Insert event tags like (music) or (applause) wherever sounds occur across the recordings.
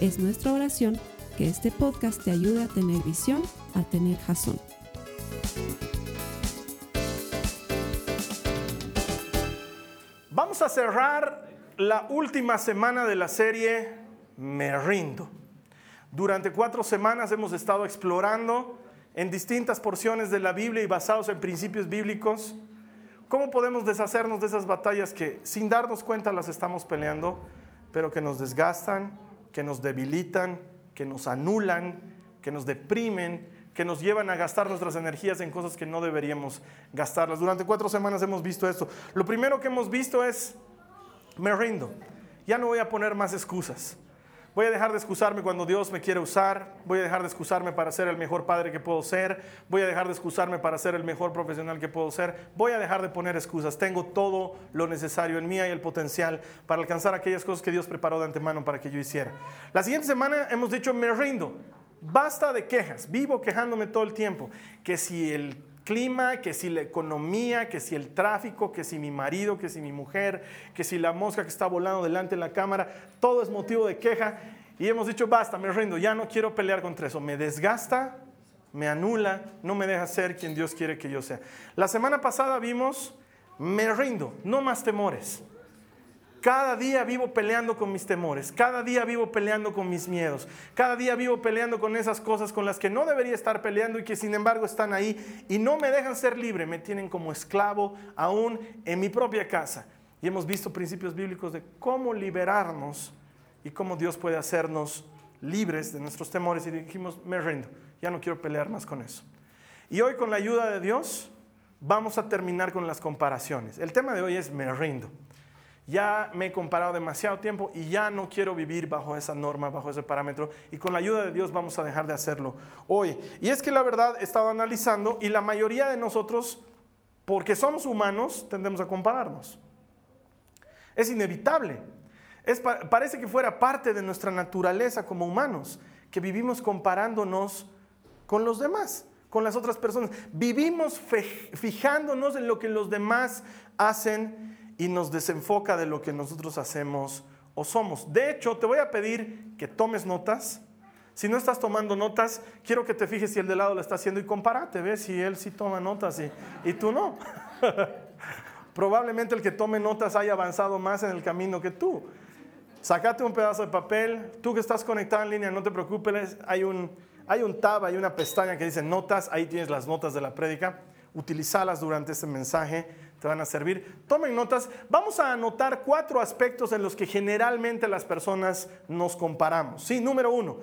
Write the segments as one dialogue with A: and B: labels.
A: Es nuestra oración que este podcast te ayude a tener visión, a tener jazón.
B: Vamos a cerrar la última semana de la serie Me rindo. Durante cuatro semanas hemos estado explorando en distintas porciones de la Biblia y basados en principios bíblicos cómo podemos deshacernos de esas batallas que sin darnos cuenta las estamos peleando, pero que nos desgastan, que nos debilitan, que nos anulan, que nos deprimen, que nos llevan a gastar nuestras energías en cosas que no deberíamos gastarlas. Durante cuatro semanas hemos visto esto. Lo primero que hemos visto es, me rindo. Ya no voy a poner más excusas. Voy a dejar de excusarme cuando Dios me quiere usar. Voy a dejar de excusarme para ser el mejor padre que puedo ser. Voy a dejar de excusarme para ser el mejor profesional que puedo ser. Voy a dejar de poner excusas. Tengo todo lo necesario en mí y el potencial para alcanzar aquellas cosas que Dios preparó de antemano para que yo hiciera. La siguiente semana hemos dicho, me rindo. Basta de quejas. Vivo quejándome todo el tiempo. Que si el clima, que si la economía, que si el tráfico, que si mi marido, que si mi mujer, que si la mosca que está volando delante de la cámara, todo es motivo de queja. Y hemos dicho, basta, me rindo, ya no quiero pelear contra eso. Me desgasta, me anula, no me deja ser quien Dios quiere que yo sea. La semana pasada vimos, me rindo, no más temores. Cada día vivo peleando con mis temores, cada día vivo peleando con mis miedos, cada día vivo peleando con esas cosas con las que no debería estar peleando y que sin embargo están ahí y no me dejan ser libre, me tienen como esclavo aún en mi propia casa. Y hemos visto principios bíblicos de cómo liberarnos y cómo Dios puede hacernos libres de nuestros temores y dijimos, me rindo, ya no quiero pelear más con eso. Y hoy con la ayuda de Dios vamos a terminar con las comparaciones. El tema de hoy es me rindo ya me he comparado demasiado tiempo y ya no quiero vivir bajo esa norma, bajo ese parámetro. Y con la ayuda de Dios vamos a dejar de hacerlo hoy. Y es que la verdad he estado analizando y la mayoría de nosotros, porque somos humanos, tendemos a compararnos. Es inevitable. Es, parece que fuera parte de nuestra naturaleza como humanos, que vivimos comparándonos con los demás, con las otras personas. Vivimos fijándonos en lo que los demás hacen y nos desenfoca de lo que nosotros hacemos o somos. De hecho, te voy a pedir que tomes notas. Si no estás tomando notas, quiero que te fijes si el de lado lo está haciendo y compárate, ves si él sí toma notas y, y tú no. (laughs) Probablemente el que tome notas haya avanzado más en el camino que tú. Sácate un pedazo de papel, tú que estás conectado en línea, no te preocupes, hay un, hay un tab, hay una pestaña que dice notas, ahí tienes las notas de la prédica, utilizalas durante este mensaje te van a servir. Tomen notas. Vamos a anotar cuatro aspectos en los que generalmente las personas nos comparamos. Sí, número uno,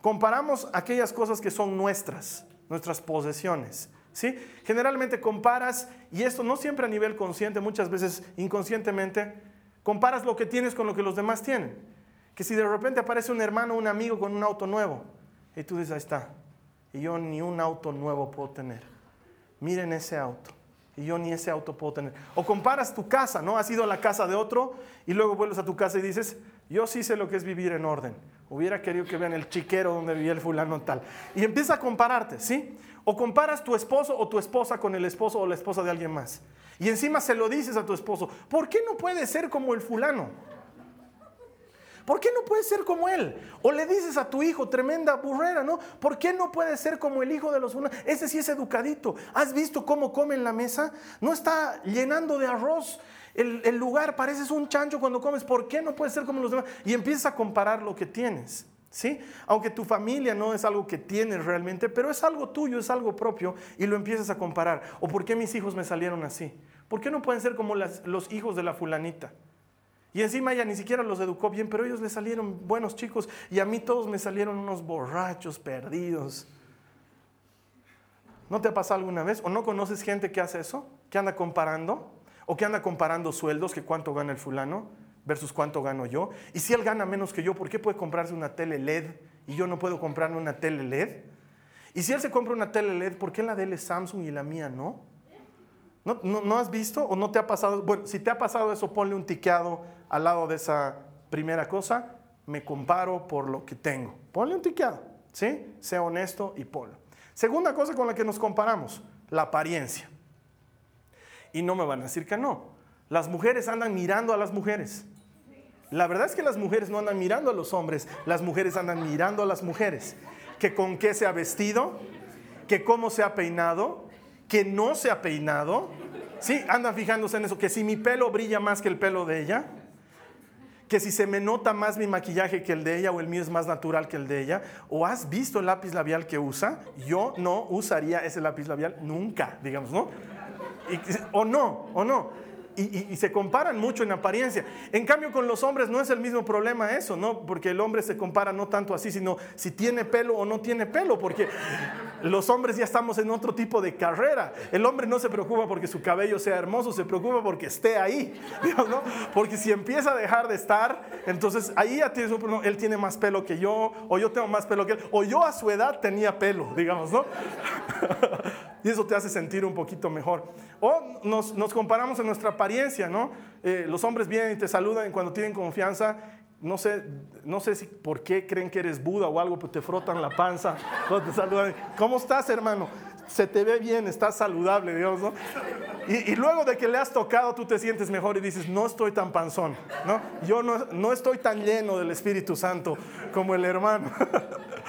B: comparamos aquellas cosas que son nuestras, nuestras posesiones. ¿Sí? Generalmente comparas, y esto no siempre a nivel consciente, muchas veces inconscientemente, comparas lo que tienes con lo que los demás tienen. Que si de repente aparece un hermano, un amigo con un auto nuevo, y tú dices, ahí está, y yo ni un auto nuevo puedo tener. Miren ese auto y yo ni ese auto puedo tener. O comparas tu casa, ¿no? Has ido a la casa de otro y luego vuelves a tu casa y dices, yo sí sé lo que es vivir en orden. Hubiera querido que vean el chiquero donde vivía el fulano tal. Y empieza a compararte, ¿sí? O comparas tu esposo o tu esposa con el esposo o la esposa de alguien más. Y encima se lo dices a tu esposo, ¿por qué no puede ser como el fulano? ¿Por qué no puede ser como él? O le dices a tu hijo, tremenda burrera, ¿no? ¿Por qué no puede ser como el hijo de los unos? Ese sí es educadito. ¿Has visto cómo come en la mesa? No está llenando de arroz el, lugar, pareces un chancho cuando comes. ¿Por qué no puede ser como los demás? Y empiezas a comparar lo que tienes. ¿Sí? Aunque tu familia no es algo que tienes realmente, pero es algo tuyo, es algo propio y lo empiezas a comparar. ¿O por qué mis hijos me salieron así? ¿Por qué no pueden ser como los hijos de la fulanita? Y encima ella ni siquiera los educó bien, pero ellos le salieron buenos chicos y a mí todos me salieron unos borrachos perdidos. ¿No te ha pasado alguna vez? ¿O no conoces gente que hace eso? ¿Que anda comparando? ¿O que anda comparando sueldos, que cuánto gana el fulano versus cuánto gano yo? Y si él gana menos que yo, ¿por qué puede comprarse una tele LED y yo no puedo comprarme una tele LED? Y si él se compra una tele LED, ¿por qué la de él es Samsung y la mía no? ¿No, no, has visto o no te ha pasado? Bueno, si te ha pasado eso, ponle un tiqueado al lado de esa primera cosa. Me comparo por lo que tengo. Ponle un tiqueado, ¿sí? Sea honesto y ponlo. Segunda cosa con la que nos comparamos, la apariencia. Y no me van a decir que no. Las mujeres andan mirando a las mujeres. La verdad es que las mujeres no andan mirando a los hombres, las mujeres andan mirando a las mujeres. Que con qué se ha vestido, que cómo se ha peinado, que no se ha peinado. Sí, andan fijándose en eso, que si mi pelo brilla más que el pelo de ella, que si se me nota más mi maquillaje que el de ella o el mío es más natural que el de ella, o has visto el lápiz labial que usa, yo no usaría ese lápiz labial nunca, digamos, ¿no? o no, o no y, se comparan mucho en apariencia. En cambio, con los hombres no es el mismo problema eso, ¿no? Porque el hombre se compara no tanto así, sino si tiene pelo o no tiene pelo, porque los hombres ya estamos en otro tipo de carrera. El hombre no se preocupa porque su cabello sea hermoso, se preocupa porque esté ahí, (laughs) ¿no? Porque si empieza a dejar de estar, entonces ahí ya tienes un problema. Él tiene más pelo que yo, o yo tengo más pelo que él, o yo a su edad tenía pelo, digamos, ¿no? (laughs) y eso te hace sentir un poquito mejor. O nos, comparamos en nuestra apariencia, ¿no? Eh, los hombres vienen y te saludan cuando tienen confianza. No sé, no sé si por qué creen que eres Buda o algo, pero te frotan la panza (laughs) te saludan. ¿Cómo estás, hermano? Se te ve bien, estás saludable, Dios, ¿no? Y, luego de que le has tocado, tú te sientes mejor y dices, no estoy tan panzón, ¿no? Yo no, no estoy tan lleno del Espíritu Santo como el hermano.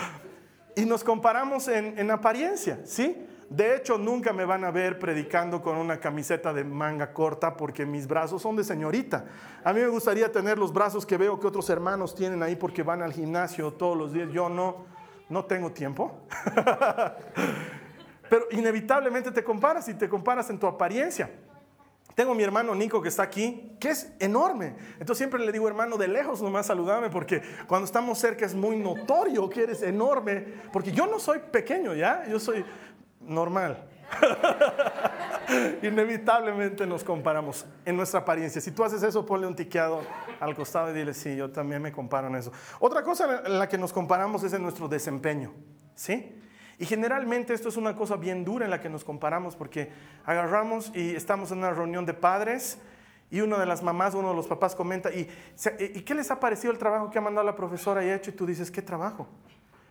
B: (laughs) y nos comparamos en, en apariencia, ¿sí? De hecho, nunca me van a ver predicando con una camiseta de manga corta porque mis brazos son de señorita. A mí me gustaría tener los brazos que veo que otros hermanos tienen ahí porque van al gimnasio todos los días. Yo no, no tengo tiempo. (laughs) Pero inevitablemente te comparas y te comparas en tu apariencia. Tengo mi hermano Nico que está aquí, que es enorme. Entonces siempre le digo, hermano, de lejos nomás saludame, porque cuando estamos cerca es muy notorio que eres enorme, porque yo no soy pequeño, ¿ya? Yo soy, normal. (laughs) Inevitablemente nos comparamos en nuestra apariencia. Si tú haces eso, ponle un tiqueado al costado y dile, sí, yo también me comparo en eso. Otra cosa en la que nos comparamos es en nuestro desempeño, ¿sí? Y generalmente esto es una cosa bien dura en la que nos comparamos porque agarramos y estamos en una reunión de padres y una de las mamás, uno de los papás comenta, ¿y, ¿y qué les ha parecido el trabajo que ha mandado la profesora y ha hecho? Y tú dices, ¿qué trabajo?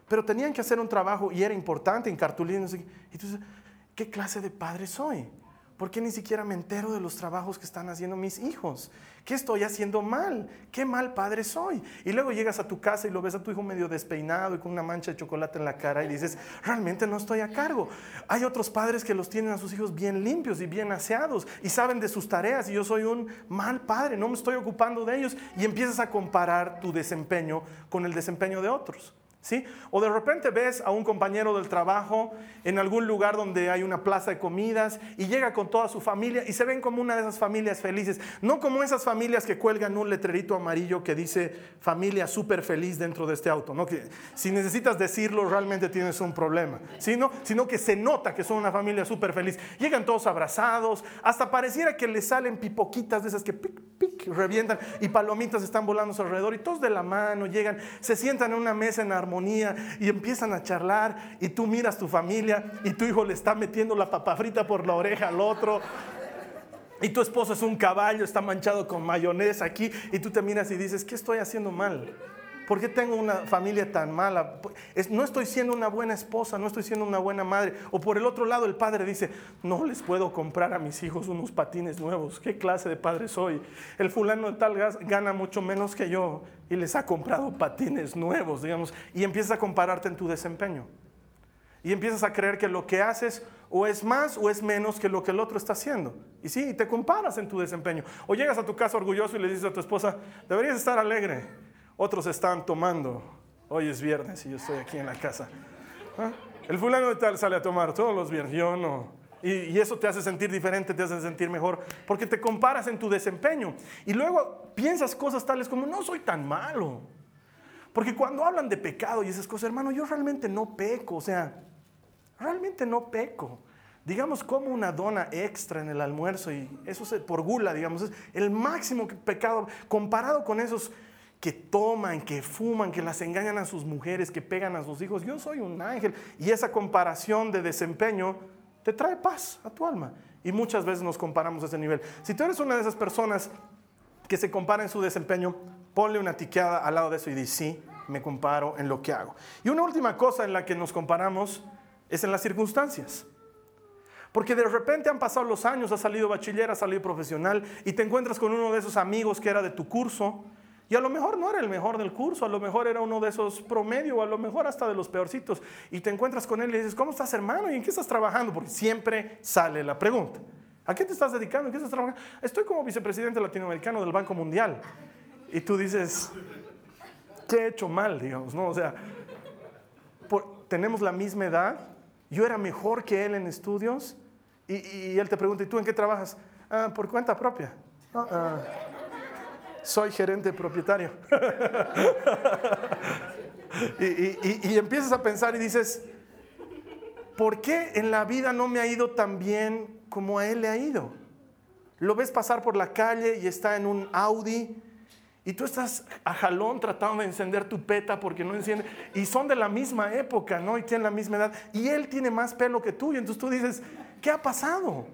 B: Pero tenían que hacer un trabajo y era importante en cartulinas. Entonces, ¿qué clase de padre soy? ¿Por qué ni siquiera me entero de los trabajos que están haciendo mis hijos? ¿Qué estoy haciendo mal? ¿Qué mal padre soy? Y luego llegas a tu casa y lo ves a tu hijo medio despeinado y con una mancha de chocolate en la cara y dices, realmente no estoy a cargo. Hay otros padres que los tienen a sus hijos bien limpios y bien aseados y saben de sus tareas y yo soy un mal padre, no me estoy ocupando de ellos y empiezas a comparar tu desempeño con el desempeño de otros. O de repente ves a un compañero del trabajo en algún lugar donde hay una plaza de comidas y llega con toda su familia y se ven como una de esas familias felices, no como esas familias que cuelgan un letrerito amarillo que dice familia súper feliz dentro de este auto, ¿no? que si necesitas decirlo realmente tienes un problema, ¿sí? sino que se nota que son una familia súper feliz. Llegan todos abrazados, hasta pareciera que les salen pipoquitas de esas que pic, pic, revientan y palomitas están volando a su alrededor y todos de la mano llegan, se sientan en una mesa en armonía y empiezan a charlar y tú miras tu familia y tu hijo le está metiendo la papa frita por la oreja al otro. Y tu esposo es un caballo, está manchado con mayonesa aquí y tú te miras y dices, ¿qué estoy haciendo mal? ¿Por qué tengo una familia tan mala? no estoy siendo una buena esposa, no estoy siendo una buena madre. O por el otro lado, el padre dice, no les puedo comprar a mis hijos unos patines nuevos. ¿Qué clase de padre soy? El fulano de tal gana mucho menos que yo y les ha comprado patines nuevos, digamos. Y empiezas a compararte en tu desempeño. Y empiezas a creer que lo que haces o es más o es menos que lo que el otro está haciendo. Y sí, te comparas en tu desempeño. O llegas a tu casa orgulloso y le dices a tu esposa, deberías estar alegre. Otros están tomando. Hoy es viernes y yo estoy aquí en la casa. ¿Ah? El fulano de tal sale a tomar todos los viernes, yo no. Y, eso te hace sentir diferente, te hace sentir mejor, porque te comparas en tu desempeño. Y luego piensas cosas tales como, no soy tan malo. Porque cuando hablan de pecado y esas cosas, hermano, yo realmente no peco, o sea, realmente no peco. Digamos, como una dona extra en el almuerzo y eso es por gula, digamos, es el máximo pecado comparado con esos que toman, que fuman, que las engañan a sus mujeres, que pegan a sus hijos. Yo soy un ángel. Y esa comparación de desempeño te trae paz a tu alma. Y muchas veces nos comparamos a ese nivel. Si tú eres una de esas personas que se compara en su desempeño, ponle una tiqueada al lado de eso y di, sí, me comparo en lo que hago. Y una última cosa en la que nos comparamos es en las circunstancias. Porque de repente han pasado los años, has salido bachiller, has salido profesional y te encuentras con uno de esos amigos que era de tu curso y a lo mejor no era el mejor del curso, a lo mejor era uno de esos promedio, a lo mejor hasta de los peorcitos. Y te encuentras con él y dices, ¿cómo estás hermano? ¿Y en qué estás trabajando? Porque siempre sale la pregunta. ¿A qué te estás dedicando? ¿En qué estás trabajando? Estoy como vicepresidente latinoamericano del Banco Mundial. Y tú dices, ¿qué he hecho mal, digamos? ¿no? O sea, tenemos la misma edad, yo era mejor que él en estudios, y, él te pregunta, ¿y tú en qué trabajas? Ah, por cuenta propia. Ah, ah soy gerente propietario. (laughs) y, empiezas a pensar y dices, ¿por qué en la vida no me ha ido tan bien como a él le ha ido? Lo ves pasar por la calle y está en un Audi y tú estás a jalón tratando de encender tu peta porque no enciende. Y son de la misma época, ¿no? Y tienen la misma edad. Y él tiene más pelo que tú. Y entonces tú dices, ¿qué ha pasado?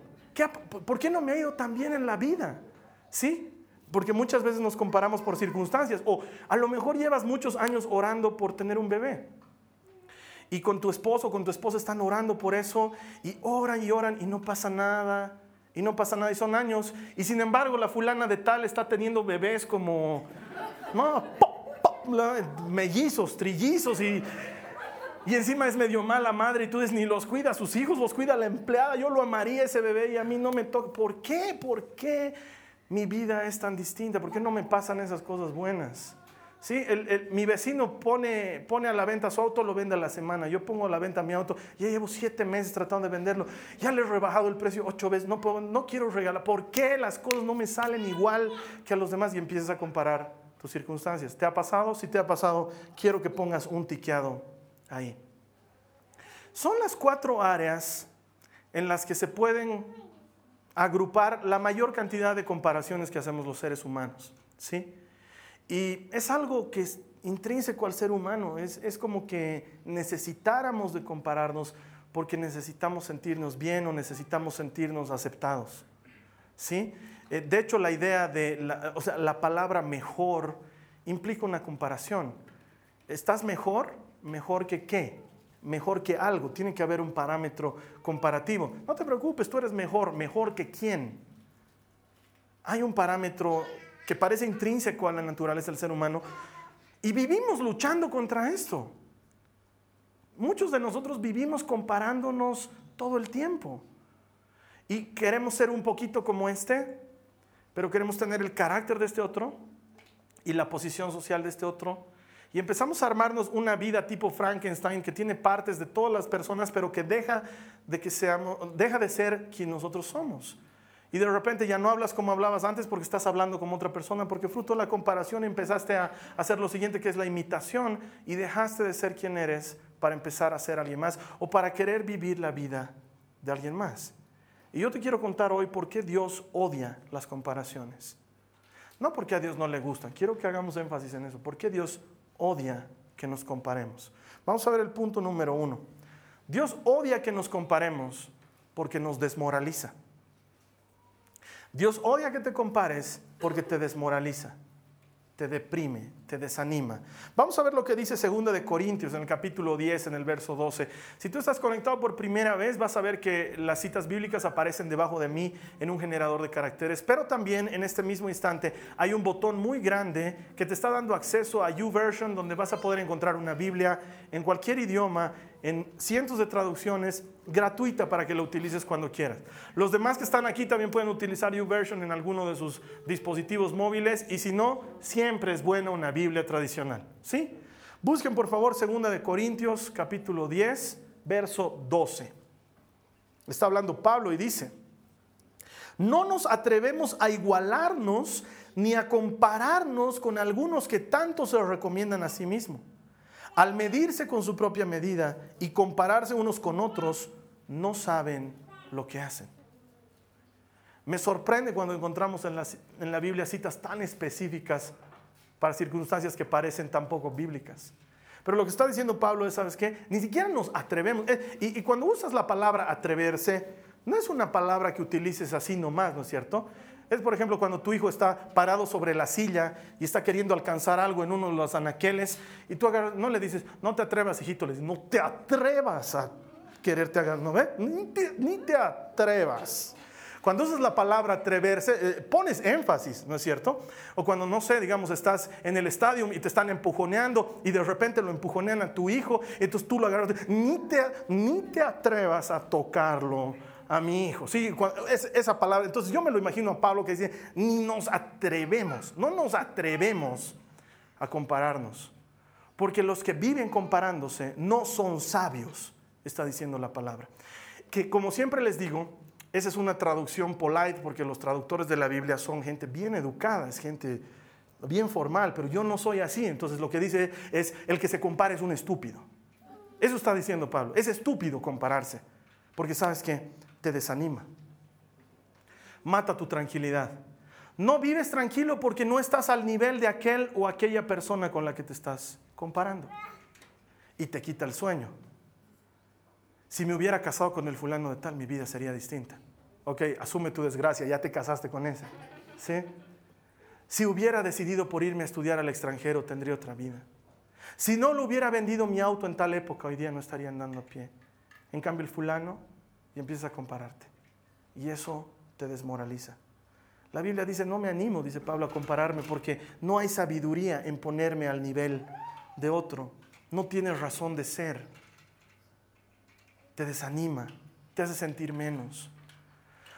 B: ¿Por qué no me ha ido tan bien en la vida? ¿Sí? Porque muchas veces nos comparamos por circunstancias. O a lo mejor llevas muchos años orando por tener un bebé. Y con tu esposo con tu esposa están orando por eso. Y oran y oran y no pasa nada. Y no pasa nada. Y son años. Y sin embargo la fulana de tal está teniendo bebés como... No, mellizos, trillizos y... Y encima es medio mala madre y tú dices, ni los cuida sus hijos, los cuida la empleada, yo lo amaría ese bebé y a mí no me toca. ¿Por qué? ¿Por qué? Mi vida es tan distinta? ¿Por qué no me pasan esas cosas buenas? ¿Sí? mi vecino pone, pone a la venta su auto, lo vende a la semana. Yo pongo a la venta mi auto, ya llevo siete meses tratando de venderlo. Ya le he rebajado el precio ocho veces. No, puedo, no quiero regalar. ¿Por qué las cosas no me salen igual que a los demás? Y empiezas a comparar tus circunstancias. ¿Te ha pasado? Si te ha pasado, quiero que pongas un tiqueado ahí. Son las cuatro áreas en las que se pueden agrupar la mayor cantidad de comparaciones que hacemos los seres humanos. ¿sí? Y es algo que es intrínseco al ser humano, es, es como que necesitáramos de compararnos porque necesitamos sentirnos bien o necesitamos sentirnos aceptados. ¿sí? Eh, de hecho, la idea de, o sea, la palabra mejor implica una comparación. ¿Estás mejor? ¿Mejor que qué? Mejor que algo, tiene que haber un parámetro comparativo. No te preocupes, tú eres mejor, mejor que quién. Hay un parámetro que parece intrínseco a la naturaleza del ser humano y vivimos luchando contra esto. Muchos de nosotros vivimos comparándonos todo el tiempo y queremos ser un poquito como este, pero queremos tener el carácter de este otro y la posición social de este otro y empezamos a armarnos una vida tipo Frankenstein que tiene partes de todas las personas, pero que deja de, que seamos, deja de ser quien nosotros somos. Y de repente ya no hablas como hablabas antes porque estás hablando como otra persona, porque fruto de la comparación empezaste a hacer lo siguiente que es la imitación y dejaste de ser quien eres para empezar a ser alguien más o para querer vivir la vida de alguien más. Y yo te quiero contar hoy por qué Dios odia las comparaciones. No porque a Dios no le gustan, quiero que hagamos énfasis en eso. ¿Por qué Dios odia que nos comparemos. Vamos a ver el punto número uno. Dios odia que nos comparemos porque nos desmoraliza. Dios odia que te compares porque te desmoraliza te deprime, te desanima. Vamos a ver lo que dice 2 de Corintios en el capítulo 10, en el verso 12. Si tú estás conectado por primera vez, vas a ver que las citas bíblicas aparecen debajo de mí en un generador de caracteres, pero también en este mismo instante hay un botón muy grande que te está dando acceso a YouVersion, donde vas a poder encontrar una Biblia en cualquier idioma en cientos de traducciones gratuita para que la utilices cuando quieras. Los demás que están aquí también pueden utilizar YouVersion en alguno de sus dispositivos móviles y si no, siempre es buena una Biblia tradicional. ¿Sí? Busquen por favor 2 de Corintios capítulo 10, verso 12. Está hablando Pablo y dice, no nos atrevemos a igualarnos ni a compararnos con algunos que tanto se recomiendan a sí mismos al medirse con su propia medida y compararse unos con otros, no saben lo que hacen. Me sorprende cuando encontramos en la, Biblia citas tan específicas para circunstancias que parecen tan poco bíblicas. Pero lo que está diciendo Pablo es, ¿sabes qué? Ni siquiera nos atrevemos. Eh, y, y, cuando usas la palabra atreverse, no es una palabra que utilices así nomás, ¿no es cierto? Es, por ejemplo, cuando tu hijo está parado sobre la silla y está queriendo alcanzar algo en uno de los anaqueles y tú agarras, no le dices, no te atrevas, hijito, le dices, no te atrevas a quererte agarrar, ¿no ve? Ni te, ni te atrevas. Cuando usas la palabra atreverse, eh, pones énfasis, ¿no es cierto? O cuando, no sé, digamos, estás en el estadio y te están empujoneando y de repente lo empujonean a tu hijo, entonces tú lo agarras, ni te, ni te atrevas a tocarlo a mi hijo. Sí, es, esa palabra. Entonces yo me lo imagino a Pablo que dice, ni nos atrevemos, no nos atrevemos a compararnos. Porque los que viven comparándose no son sabios, está diciendo la palabra. Que como siempre les digo, esa es una traducción polite porque los traductores de la Biblia son gente bien educada, es gente bien formal, pero yo no soy así. Entonces lo que dice es, el que se compara es un estúpido. Eso está diciendo Pablo. Es estúpido compararse, porque sabes que te desanima. Mata tu tranquilidad. No vives tranquilo porque no estás al nivel de aquel o aquella persona con la que te estás comparando. Y te quita el sueño. Si me hubiera casado con el fulano de tal, mi vida sería distinta. Ok, asume tu desgracia, ya te casaste con ese. ¿Sí? Si hubiera decidido por irme a estudiar al extranjero, tendría otra vida. Si no lo hubiera vendido mi auto en tal época, hoy día no estaría andando a pie. En cambio, el fulano, y empiezas a compararte. Y eso te desmoraliza. La Biblia dice, no me animo, dice Pablo, a compararme porque no hay sabiduría en ponerme al nivel de otro. No tienes razón de ser te desanima, te hace sentir menos.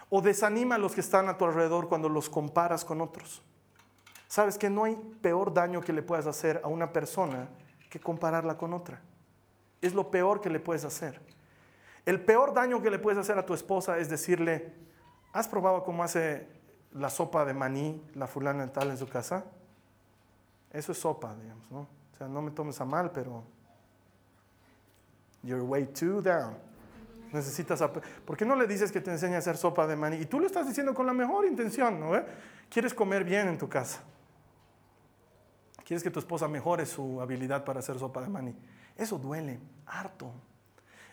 B: O desanima a los que están a tu alrededor cuando los comparas con otros. Sabes que no hay peor daño que le puedas hacer a una persona que compararla con otra. Es lo peor que le puedes hacer. El peor daño que le puedes hacer a tu esposa es decirle, ¿has probado cómo hace la sopa de maní la fulana tal en su casa? Eso es sopa, digamos, ¿no? O sea, no me tomes a mal, pero you're way too down. Necesitas. ¿Por qué no le dices que te enseñe a hacer sopa de maní? Y tú lo estás diciendo con la mejor intención, ¿no? Quieres comer bien en tu casa. Quieres que tu esposa mejore su habilidad para hacer sopa de maní. Eso duele, harto.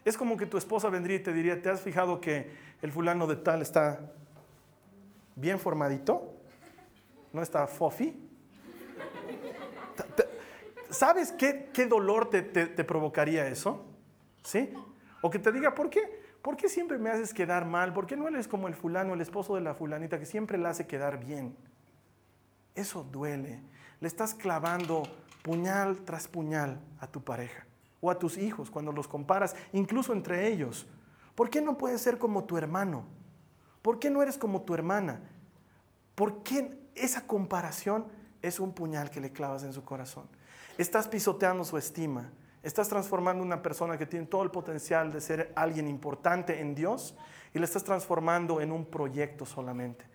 B: Es como que tu esposa vendría y te diría, ¿te has fijado que el fulano de tal está bien formadito? ¿No está fofi? ¿Sabes qué, qué dolor te, te provocaría eso? ¿Sí? O que te diga, ¿por qué? ¿Por qué siempre me haces quedar mal? ¿Por qué no eres como el fulano, el esposo de la fulanita, que siempre la hace quedar bien? Eso duele. Le estás clavando puñal tras puñal a tu pareja o a tus hijos cuando los comparas, incluso entre ellos. ¿Por qué no puedes ser como tu hermano? ¿Por qué no eres como tu hermana? ¿Por qué esa comparación es un puñal que le clavas en su corazón? Estás pisoteando su estima Estás transformando una persona que tiene todo el potencial de ser alguien importante en Dios y la estás transformando en un proyecto solamente.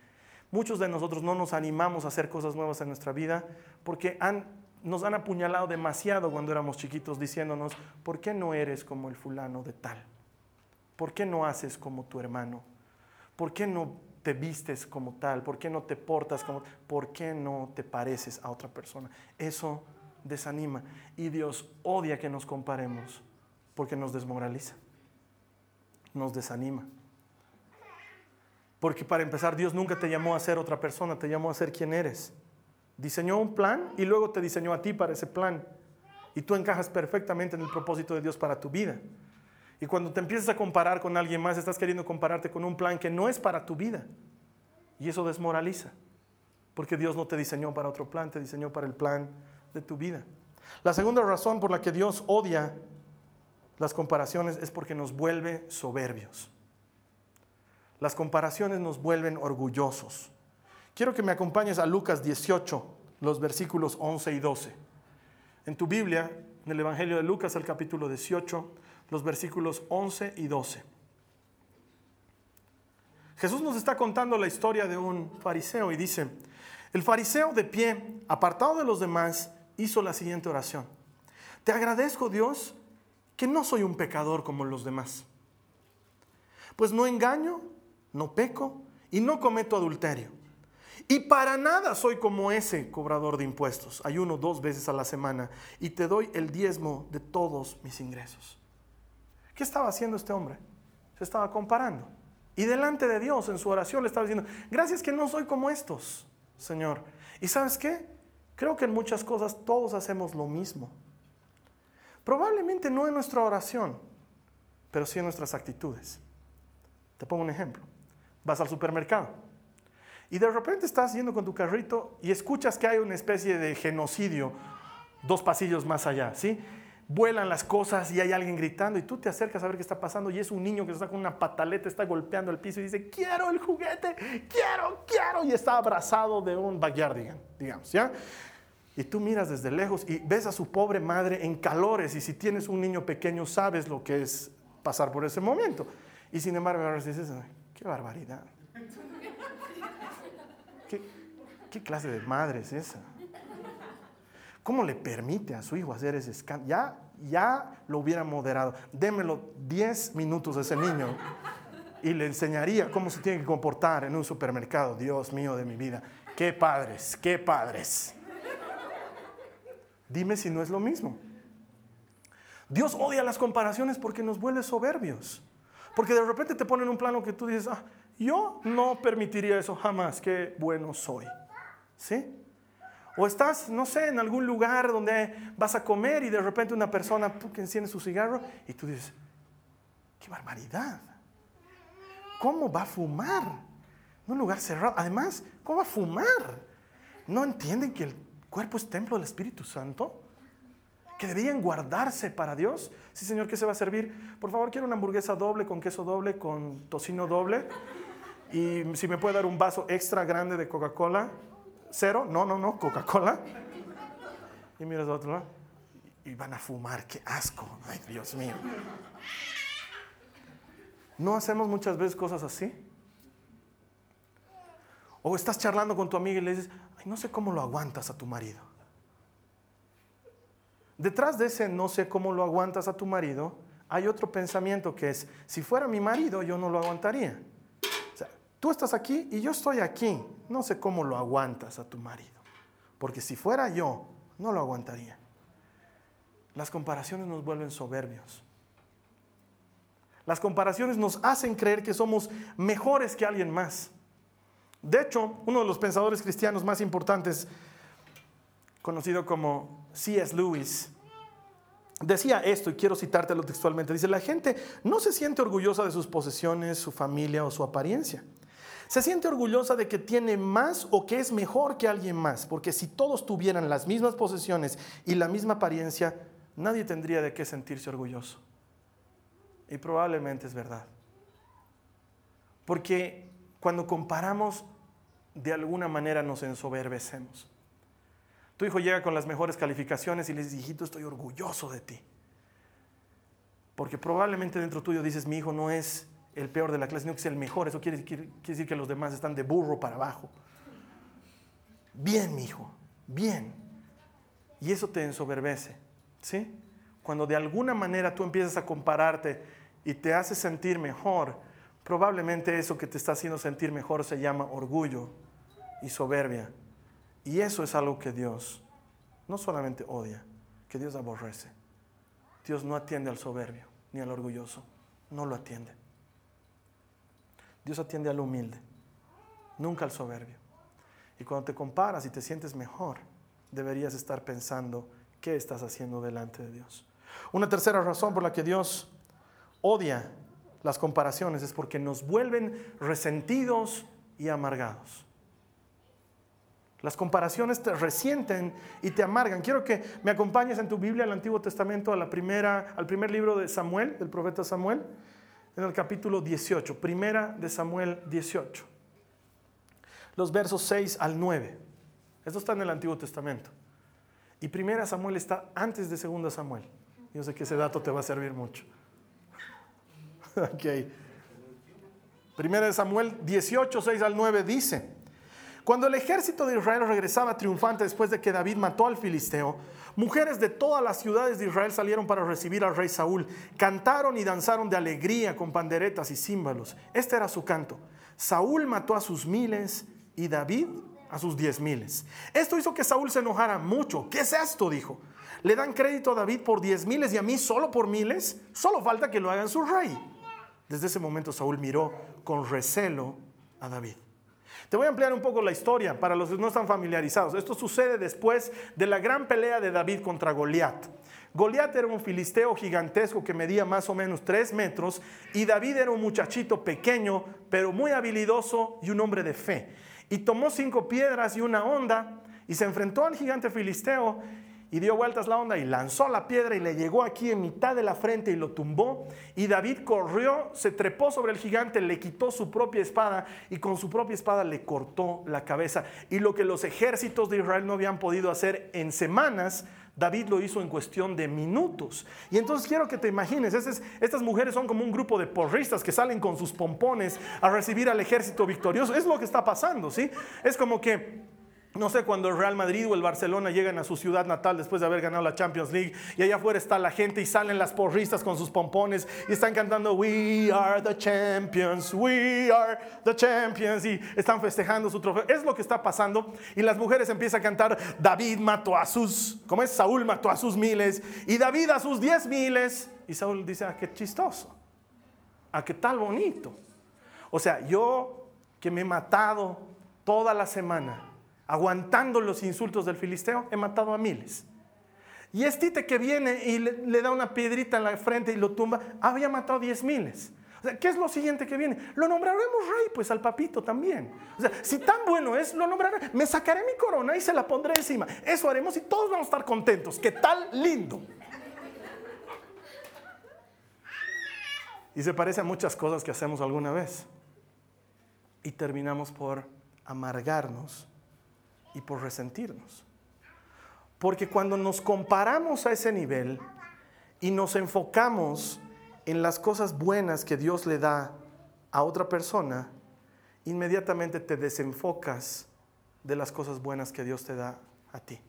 B: Muchos de nosotros no nos animamos a hacer cosas nuevas en nuestra vida porque nos han apuñalado demasiado cuando éramos chiquitos diciéndonos, ¿por qué no eres como el fulano de tal? ¿Por qué no haces como tu hermano? ¿Por qué no te vistes como tal? ¿Por qué no te portas como? ¿Por qué no te pareces a otra persona? Eso desanima. Y Dios odia que nos comparemos porque nos desmoraliza, nos desanima. Porque para empezar, Dios nunca te llamó a ser otra persona, te llamó a ser quien eres. Diseñó un plan y luego te diseñó a ti para ese plan. Y tú encajas perfectamente en el propósito de Dios para tu vida. Y cuando te empiezas a comparar con alguien más, estás queriendo compararte con un plan que no es para tu vida. Y eso desmoraliza. Porque Dios no te diseñó para otro plan, te diseñó para el plan de tu vida. La segunda razón por la que Dios odia las comparaciones es porque nos vuelve soberbios. Las comparaciones nos vuelven orgullosos. Quiero que me acompañes a Lucas 18, los versículos 11 y 12. En tu Biblia, en el Evangelio de Lucas, el capítulo 18, los versículos 11 y 12. Jesús nos está contando la historia de un fariseo y dice, el fariseo de pie, apartado de los demás, hizo la siguiente oración. Te agradezco Dios que no soy un pecador como los demás. Pues no engaño, no peco y no cometo adulterio. Y para nada soy como ese cobrador de impuestos. Ayuno dos veces a la semana y te doy el diezmo de todos mis ingresos. ¿Qué estaba haciendo este hombre? Se estaba comparando. Y delante de Dios en su oración le estaba diciendo, gracias que no soy como estos, Señor. ¿Y sabes qué? Creo que en muchas cosas todos hacemos lo mismo. Probablemente no en nuestra oración, pero sí en nuestras actitudes. Te pongo un ejemplo. Vas al supermercado y de repente estás yendo con tu carrito y escuchas que hay una especie de genocidio dos pasillos más allá, ¿sí? Vuelan las cosas y hay alguien gritando y tú te acercas a ver qué está pasando y es un niño que está con una pataleta, está golpeando el piso y dice, quiero el juguete, quiero, quiero, y está abrazado de un backyardigan, digamos, ¿ya? Y tú miras desde lejos y ves a su pobre madre en calores y si tienes un niño pequeño sabes lo que es pasar por ese momento. Y sin embargo, ahora dices, qué barbaridad. ¿Qué, clase de madre es esa? ¿Cómo le permite a su hijo hacer ese escándalo? Ya, ya lo hubiera moderado. Démelo 10 minutos a ese niño y le enseñaría cómo se tiene que comportar en un supermercado. Dios mío de mi vida. Qué padres, qué padres. Dime si no es lo mismo. Dios odia las comparaciones porque nos vuelve soberbios. Porque de repente te ponen un plano que tú dices, ah, yo no permitiría eso jamás, qué bueno soy. ¿Sí? O estás, no sé, en algún lugar donde vas a comer y de repente una persona que enciende su cigarro y tú dices, qué barbaridad. ¿Cómo va a fumar? En un lugar cerrado. Además, ¿cómo va a fumar? ¿No entienden que el cuerpo es templo del Espíritu Santo? que debían guardarse para Dios. Sí, Señor, ¿qué se va a servir? Por favor, quiero una hamburguesa doble con queso doble, con tocino doble. Y si me puede dar un vaso extra grande de Coca-Cola. Cero, no, no, no, Coca-Cola. Y miras al otro lado. Y van a fumar, qué asco. Ay, Dios mío. ¿No hacemos muchas veces cosas así? O estás charlando con tu amiga y le dices, ay, no sé cómo lo aguantas a tu marido. Detrás de ese no sé cómo lo aguantas a tu marido, hay otro pensamiento que es, si fuera mi marido yo no lo aguantaría. O sea, tú estás aquí y yo estoy aquí, no sé cómo lo aguantas a tu marido, porque si fuera yo, no lo aguantaría. Las comparaciones nos vuelven soberbios. Las comparaciones nos hacen creer que somos mejores que alguien más. De hecho, uno de los pensadores cristianos más importantes, conocido como C.S. Lewis, decía esto, y quiero citártelo textualmente, dice, la gente no se siente orgullosa de sus posesiones, su familia o su apariencia. Se siente orgullosa de que tiene más o que es mejor que alguien más, porque si todos tuvieran las mismas posesiones y la misma apariencia, nadie tendría de qué sentirse orgulloso. Y probablemente es verdad. Porque cuando comparamos, de alguna manera nos ensoberbecemos. Tu hijo llega con las mejores calificaciones y le dices, hijito, estoy orgulloso de ti. Porque probablemente dentro tuyo dices, mi hijo no es el peor de la clase, sino que es el mejor. Eso quiere, quiere decir que los demás están de burro para abajo. Bien, mi hijo, bien. Y eso te ensoberbece, ¿sí? Cuando de alguna manera tú empiezas a compararte y te hace sentir mejor, probablemente eso que te está haciendo sentir mejor se llama orgullo y soberbia. Y eso es algo que Dios no solamente odia, que Dios aborrece. Dios no atiende al soberbio ni al orgulloso, no lo atiende. Dios atiende al humilde, nunca al soberbio. Y cuando te comparas y te sientes mejor, deberías estar pensando qué estás haciendo delante de Dios. Una tercera razón por la que Dios odia las comparaciones es porque nos vuelven resentidos y amargados. Las comparaciones te resienten y te amargan. Quiero que me acompañes en tu Biblia al Antiguo Testamento, a la primera, al primer libro de Samuel, del profeta Samuel, en el capítulo 18, primera de Samuel 18. Los versos 6 al 9. Esto está en el Antiguo Testamento. Y primera Samuel está antes de segunda Samuel. Yo sé que ese dato te va a servir mucho. (laughs) ok. Primera de Samuel 18, 6 al 9 dice. Cuando el ejército de Israel regresaba triunfante después de que David mató al filisteo, mujeres de todas las ciudades de Israel salieron para recibir al rey Saúl. Cantaron y danzaron de alegría con panderetas y címbalos. Este era su canto. Saúl mató a sus miles y David a sus diez miles. Esto hizo que Saúl se enojara mucho. ¿Qué es esto? dijo. Le dan crédito a David por diez miles y a mí solo por miles. Solo falta que lo hagan su rey. Desde ese momento Saúl miró con recelo a David. Te voy a ampliar un poco la historia para los que no están familiarizados. Esto sucede después de la gran pelea de David contra Goliat. Goliat era un filisteo gigantesco que medía más o menos tres metros y David era un muchachito pequeño, pero muy habilidoso y un hombre de fe. Y tomó cinco piedras y una onda y se enfrentó al gigante filisteo y dio vueltas la onda y lanzó la piedra y le llegó aquí en mitad de la frente y lo tumbó. Y David corrió, se trepó sobre el gigante, le quitó su propia espada y con su propia espada le cortó la cabeza. Y lo que los ejércitos de Israel no habían podido hacer en semanas, David lo hizo en cuestión de minutos. Y entonces quiero que te imagines, estas, mujeres son como un grupo de porristas que salen con sus pompones a recibir al ejército victorioso. Es lo que está pasando, ¿sí? Es como que no sé, cuando el Real Madrid o el Barcelona llegan a su ciudad natal después de haber ganado la Champions League y allá afuera está la gente y salen las porristas con sus pompones y están cantando We are the champions, we are the champions y están festejando su trofeo. Es lo que está pasando y las mujeres empiezan a cantar David mató a sus, como es Saúl mató a sus miles y David a sus diez miles y Saúl dice, ah, qué chistoso, ah, qué tal bonito. O sea, yo que me he matado toda la semana aguantando los insultos del filisteo, he matado a miles. Y este que viene y le, da una piedrita en la frente y lo tumba, había matado diez miles. O sea, ¿qué es lo siguiente que viene? Lo nombraremos rey, pues al papito también. O sea, si tan bueno es, lo nombraré. Me sacaré mi corona y se la pondré encima. Eso haremos y todos vamos a estar contentos. ¿Qué tal lindo? Y se parece a muchas cosas que hacemos alguna vez. Y terminamos por amargarnos y por resentirnos. Porque cuando nos comparamos a ese nivel y nos enfocamos en las cosas buenas que Dios le da a otra persona, inmediatamente te desenfocas de las cosas buenas que Dios te da a ti.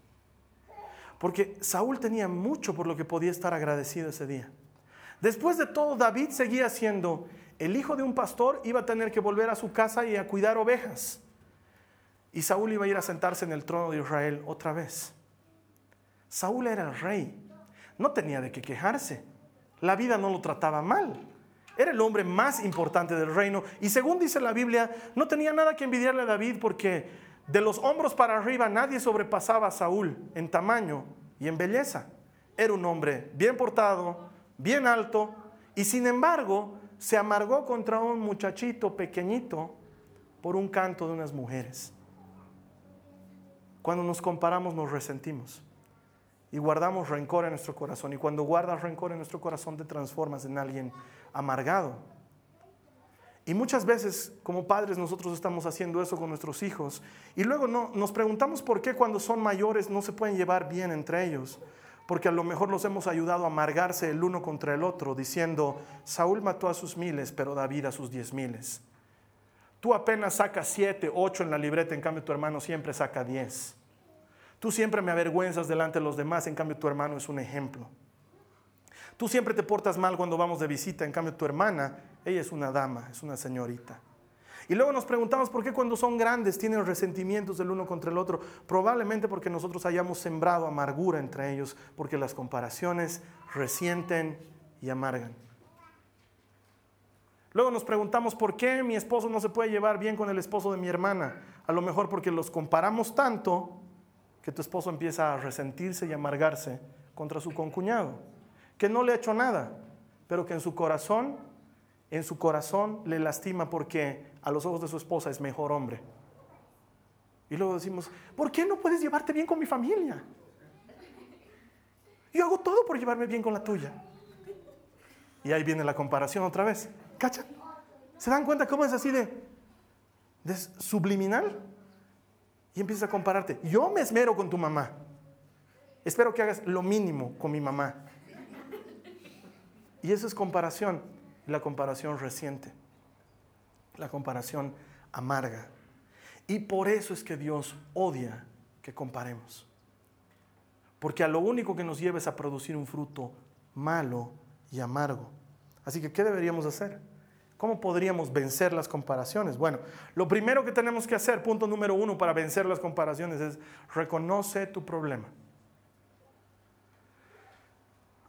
B: Porque Saúl tenía mucho por lo que podía estar agradecido ese día. Después de todo, David seguía siendo el hijo de un pastor, iba a tener que volver a su casa y a cuidar ovejas. Y Saúl iba a ir a sentarse en el trono de Israel otra vez. Saúl era el rey. No tenía de qué quejarse. La vida no lo trataba mal. Era el hombre más importante del reino. Y según dice la Biblia, no tenía nada que envidiarle a David porque de los hombros para arriba nadie sobrepasaba a Saúl en tamaño y en belleza. Era un hombre bien portado, bien alto, y sin embargo se amargó contra un muchachito pequeñito por un canto de unas mujeres. Cuando nos comparamos nos resentimos y guardamos rencor en nuestro corazón. Y cuando guardas rencor en nuestro corazón te transformas en alguien amargado. Y muchas veces como padres nosotros estamos haciendo eso con nuestros hijos. Y luego no, nos preguntamos por qué cuando son mayores no se pueden llevar bien entre ellos. Porque a lo mejor los hemos ayudado a amargarse el uno contra el otro, diciendo, Saúl mató a sus miles, pero David a sus diez miles. Tú apenas sacas siete, ocho en la libreta, en cambio tu hermano siempre saca diez. Tú siempre me avergüenzas delante de los demás, en cambio tu hermano es un ejemplo. Tú siempre te portas mal cuando vamos de visita, en cambio tu hermana, ella es una dama, es una señorita. Y luego nos preguntamos por qué cuando son grandes tienen resentimientos del uno contra el otro. Probablemente porque nosotros hayamos sembrado amargura entre ellos, porque las comparaciones resienten y amargan. Luego nos preguntamos por qué mi esposo no se puede llevar bien con el esposo de mi hermana. A lo mejor porque los comparamos tanto que tu esposo empieza a resentirse y amargarse contra su concuñado, que no le ha hecho nada, pero que en su corazón, en su corazón le lastima porque a los ojos de su esposa es mejor hombre. Y luego decimos, ¿por qué no puedes llevarte bien con mi familia? Yo hago todo por llevarme bien con la tuya. Y ahí viene la comparación otra vez. ¿Cachan? ¿Se dan cuenta cómo es así de, de subliminal? Y empiezas a compararte. Yo me esmero con tu mamá. Espero que hagas lo mínimo con mi mamá. Y eso es comparación. La comparación reciente. La comparación amarga. Y por eso es que Dios odia que comparemos. Porque a lo único que nos lleva es a producir un fruto malo y amargo. Así que, ¿qué deberíamos hacer? ¿Cómo podríamos vencer las comparaciones? Bueno, lo primero que tenemos que hacer, punto número uno para vencer las comparaciones, es reconoce tu problema.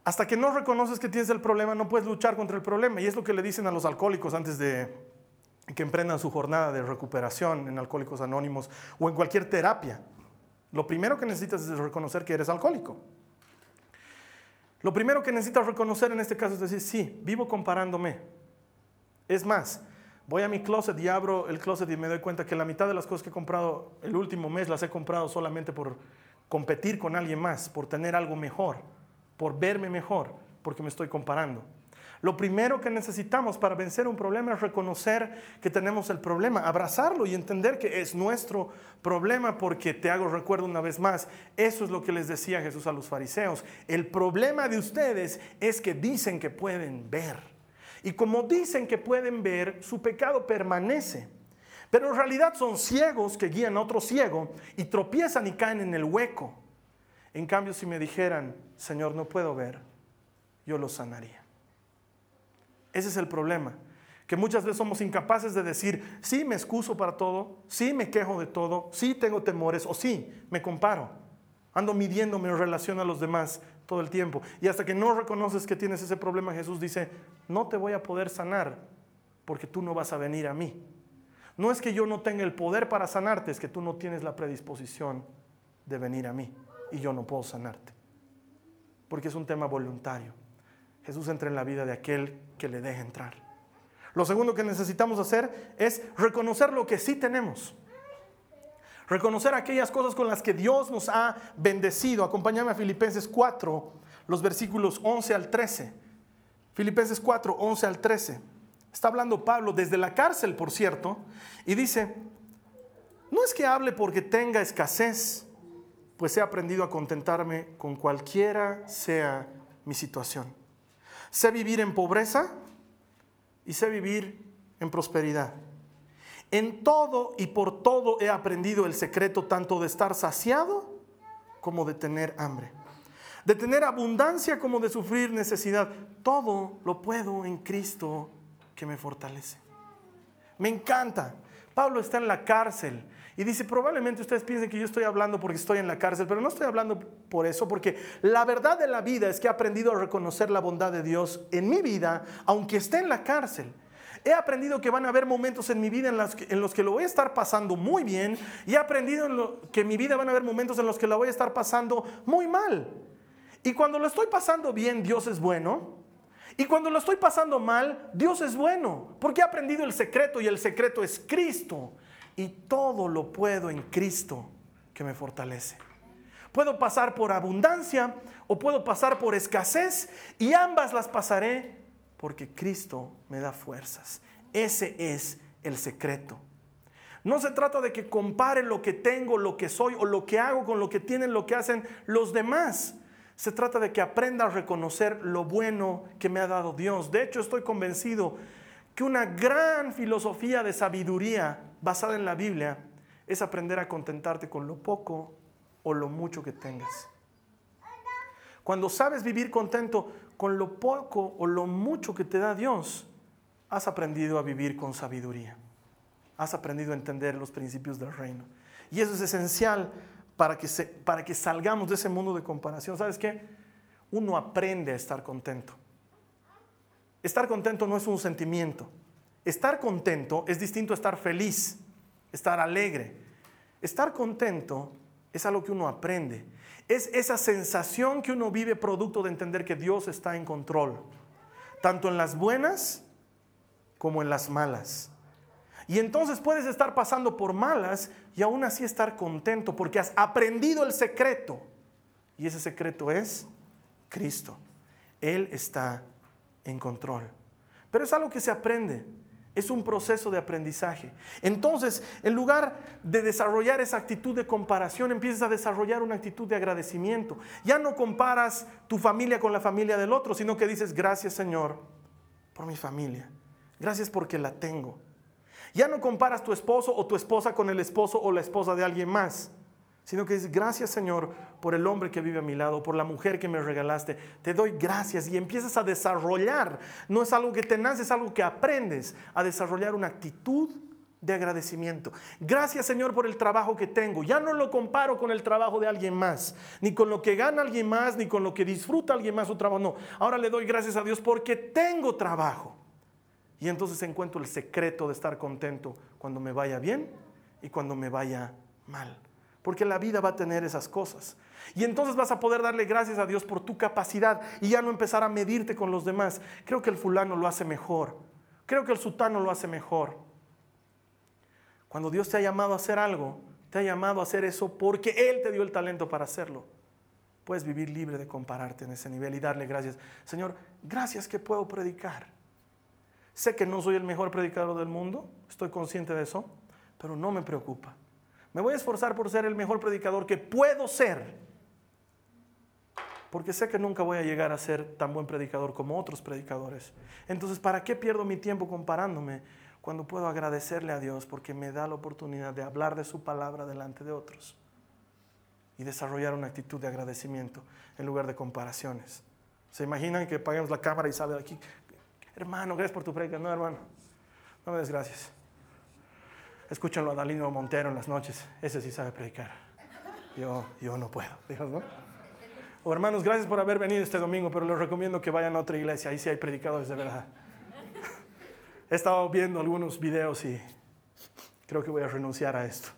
B: Hasta que no reconoces que tienes el problema, no puedes luchar contra el problema. Y es lo que le dicen a los alcohólicos antes de que emprendan su jornada de recuperación en Alcohólicos Anónimos o en cualquier terapia. Lo primero que necesitas es reconocer que eres alcohólico. Lo primero que necesitas reconocer en este caso es decir, sí, vivo comparándome. Es más, voy a mi closet y abro el closet y me doy cuenta que la mitad de las cosas que he comprado el último mes las he comprado solamente por competir con alguien más, por tener algo mejor por verme mejor, porque me estoy comparando. Lo primero que necesitamos para vencer un problema es reconocer que tenemos el problema, abrazarlo y entender que es nuestro problema, porque te hago recuerdo una vez más, eso es lo que les decía Jesús a los fariseos. El problema de ustedes es que dicen que pueden ver. Y como dicen que pueden ver, su pecado permanece. Pero en realidad son ciegos que guían a otro ciego y tropiezan y caen en el hueco. En cambio, si me dijeran, Señor, no puedo ver, yo lo sanaría. Ese es el problema, que muchas veces somos incapaces de decir, sí, me excuso para todo, sí, me quejo de todo, sí, tengo temores, o sí, me comparo. Ando midiéndome en relación a los demás todo el tiempo. Y hasta que no reconoces que tienes ese problema, Jesús dice, no te voy a poder sanar porque tú no vas a venir a mí. No es que yo no tenga el poder para sanarte, es que tú no tienes la predisposición de venir a mí y yo no puedo sanarte. Porque es un tema voluntario. Jesús entra en la vida de aquel que le deja entrar. Lo segundo que necesitamos hacer es reconocer lo que sí tenemos. Reconocer aquellas cosas con las que Dios nos ha bendecido. Acompáñame a Filipenses 4, los versículos 11 al 13. Filipenses 4, 11 al 13. Está hablando Pablo desde la cárcel, por cierto, y dice, no es que hable porque tenga escasez pues he aprendido a contentarme con cualquiera sea mi situación. Sé vivir en pobreza y sé vivir en prosperidad. En todo y por todo he aprendido el secreto tanto de estar saciado como de tener hambre, de tener abundancia como de sufrir necesidad. Todo lo puedo en Cristo que me fortalece. Me encanta. Pablo está en la cárcel y dice, probablemente ustedes piensen que yo estoy hablando porque estoy en la cárcel, pero no estoy hablando por eso, porque la verdad de la vida es que he aprendido a reconocer la bondad de Dios en mi vida, aunque esté en la cárcel. He aprendido que van a haber momentos en mi vida en los, que, lo voy a estar pasando muy bien y he aprendido que en mi vida van a haber momentos en los que lo voy a estar pasando muy mal. Y cuando lo estoy pasando bien, Dios es bueno. Y cuando lo estoy pasando mal, Dios es bueno, porque he aprendido el secreto y el secreto es Cristo y todo lo puedo en Cristo que me fortalece. Puedo pasar por abundancia o puedo pasar por escasez y ambas las pasaré porque Cristo me da fuerzas. Ese es el secreto. No se trata de que compare lo que tengo, lo que soy o lo que hago con lo que tienen, lo que hacen los demás. Se trata de que aprenda a reconocer lo bueno que me ha dado Dios. De hecho, estoy convencido que una gran filosofía de sabiduría basada en la Biblia es aprender a contentarte con lo poco o lo mucho que tengas. Cuando sabes vivir contento con lo poco o lo mucho que te da Dios, has aprendido a vivir con sabiduría. Has aprendido a entender los principios del reino. Y eso es esencial para que, para que salgamos de ese mundo de comparación. ¿Sabes qué? Uno aprende a estar contento. Estar contento no es un sentimiento. Estar contento es distinto a estar feliz, estar alegre. Estar contento es algo que uno aprende. Es esa sensación que uno vive producto de entender que Dios está en control, tanto en las buenas como en las malas. Y entonces puedes estar pasando por malas y aún así estar contento porque has aprendido el secreto. Y ese secreto es Cristo. Él está en control. Pero es algo que se aprende. Es un proceso de aprendizaje. Entonces, en lugar de desarrollar esa actitud de comparación, empiezas a desarrollar una actitud de agradecimiento. Ya no comparas tu familia con la familia del otro, sino que dices, gracias Señor por mi familia. Gracias porque la tengo. Ya no comparas tu esposo o tu esposa con el esposo o la esposa de alguien más, sino que es gracias Señor por el hombre que vive a mi lado, por la mujer que me regalaste. Te doy gracias y empiezas a desarrollar. No es algo que te nace, es algo que aprendes a desarrollar una actitud de agradecimiento. Gracias Señor por el trabajo que tengo. Ya no lo comparo con el trabajo de alguien más, ni con lo que gana alguien más, ni con lo que disfruta alguien más su trabajo. No, ahora le doy gracias a Dios porque tengo trabajo. Y entonces encuentro el secreto de estar contento cuando me vaya bien y cuando me vaya mal. Porque la vida va a tener esas cosas. Y entonces vas a poder darle gracias a Dios por tu capacidad y ya no empezar a medirte con los demás. Creo que el fulano lo hace mejor. Creo que el sutano lo hace mejor. Cuando Dios te ha llamado a hacer algo, te ha llamado a hacer eso porque Él te dio el talento para hacerlo. Puedes vivir libre de compararte en ese nivel y darle gracias. Señor, gracias que puedo predicar. Sé que no soy el mejor predicador del mundo, estoy consciente de eso, pero no me preocupa. Me voy a esforzar por ser el mejor predicador que puedo ser, porque sé que nunca voy a llegar a ser tan buen predicador como otros predicadores. Entonces, ¿para qué pierdo mi tiempo comparándome cuando puedo agradecerle a Dios porque me da la oportunidad de hablar de su palabra delante de otros y desarrollar una actitud de agradecimiento en lugar de comparaciones. ¿Se imaginan que paguemos la cámara y sale aquí? Hermano, gracias por tu predica. No, hermano, no me des gracias. Escúchenlo a Dalino Montero en las noches. Ese sí sabe predicar. Yo, yo no puedo. ¿no? O hermanos, gracias por haber venido este domingo, pero les recomiendo que vayan a otra iglesia. Ahí sí hay predicadores de verdad. He estado viendo algunos videos y creo que voy a renunciar a esto.